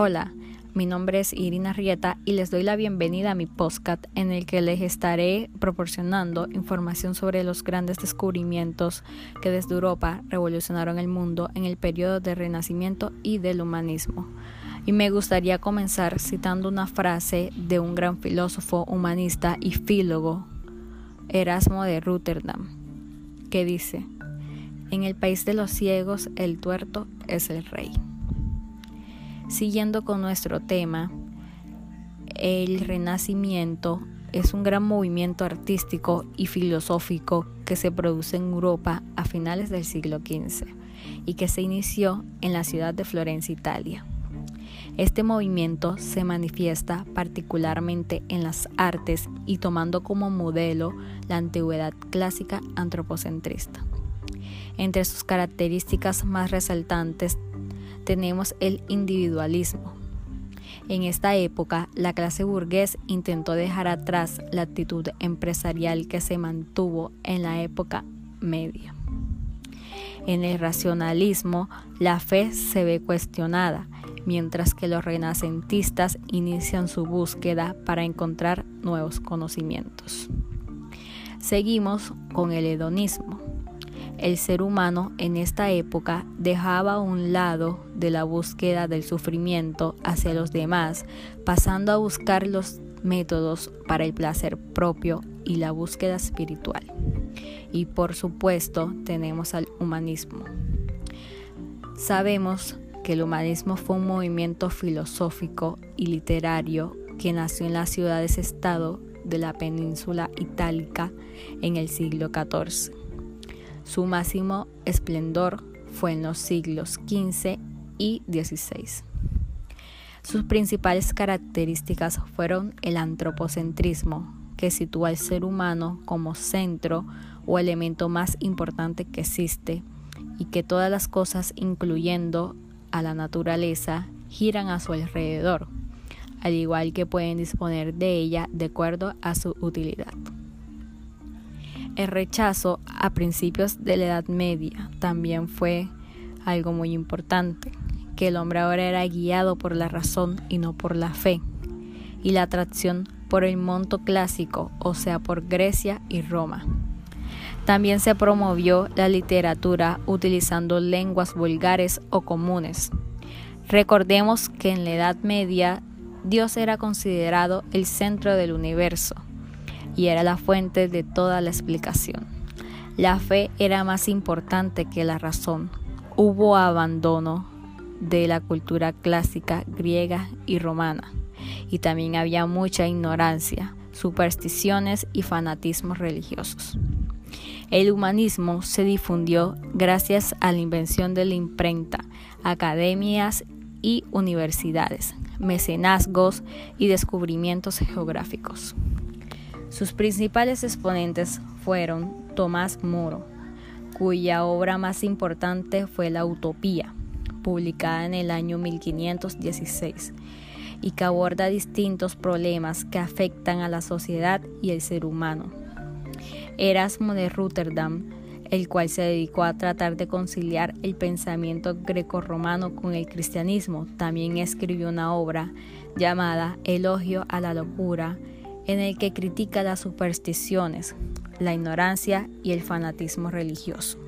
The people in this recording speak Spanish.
Hola, mi nombre es Irina Rieta y les doy la bienvenida a mi podcast en el que les estaré proporcionando información sobre los grandes descubrimientos que desde Europa revolucionaron el mundo en el periodo del Renacimiento y del humanismo. Y me gustaría comenzar citando una frase de un gran filósofo humanista y fílogo, Erasmo de Rotterdam, que dice, en el país de los ciegos el tuerto es el rey. Siguiendo con nuestro tema, el Renacimiento es un gran movimiento artístico y filosófico que se produce en Europa a finales del siglo XV y que se inició en la ciudad de Florencia, Italia. Este movimiento se manifiesta particularmente en las artes y tomando como modelo la antigüedad clásica antropocentrista. Entre sus características más resaltantes tenemos el individualismo. En esta época, la clase burgués intentó dejar atrás la actitud empresarial que se mantuvo en la época media. En el racionalismo, la fe se ve cuestionada, mientras que los renacentistas inician su búsqueda para encontrar nuevos conocimientos. Seguimos con el hedonismo el ser humano en esta época dejaba un lado de la búsqueda del sufrimiento hacia los demás, pasando a buscar los métodos para el placer propio y la búsqueda espiritual. Y por supuesto tenemos al humanismo. Sabemos que el humanismo fue un movimiento filosófico y literario que nació en las ciudades-estado de la península itálica en el siglo XIV su máximo esplendor fue en los siglos XV y XVI. Sus principales características fueron el antropocentrismo, que sitúa al ser humano como centro o elemento más importante que existe, y que todas las cosas, incluyendo a la naturaleza, giran a su alrededor, al igual que pueden disponer de ella de acuerdo a su utilidad. El rechazo a principios de la Edad Media también fue algo muy importante, que el hombre ahora era guiado por la razón y no por la fe, y la atracción por el monto clásico, o sea, por Grecia y Roma. También se promovió la literatura utilizando lenguas vulgares o comunes. Recordemos que en la Edad Media Dios era considerado el centro del universo y era la fuente de toda la explicación. La fe era más importante que la razón. Hubo abandono de la cultura clásica griega y romana, y también había mucha ignorancia, supersticiones y fanatismos religiosos. El humanismo se difundió gracias a la invención de la imprenta, academias y universidades, mecenazgos y descubrimientos geográficos. Sus principales exponentes fueron Tomás Moro, cuya obra más importante fue La Utopía, publicada en el año 1516, y que aborda distintos problemas que afectan a la sociedad y el ser humano. Erasmo de Rotterdam, el cual se dedicó a tratar de conciliar el pensamiento grecorromano con el cristianismo, también escribió una obra llamada Elogio a la locura, en el que critica las supersticiones, la ignorancia y el fanatismo religioso.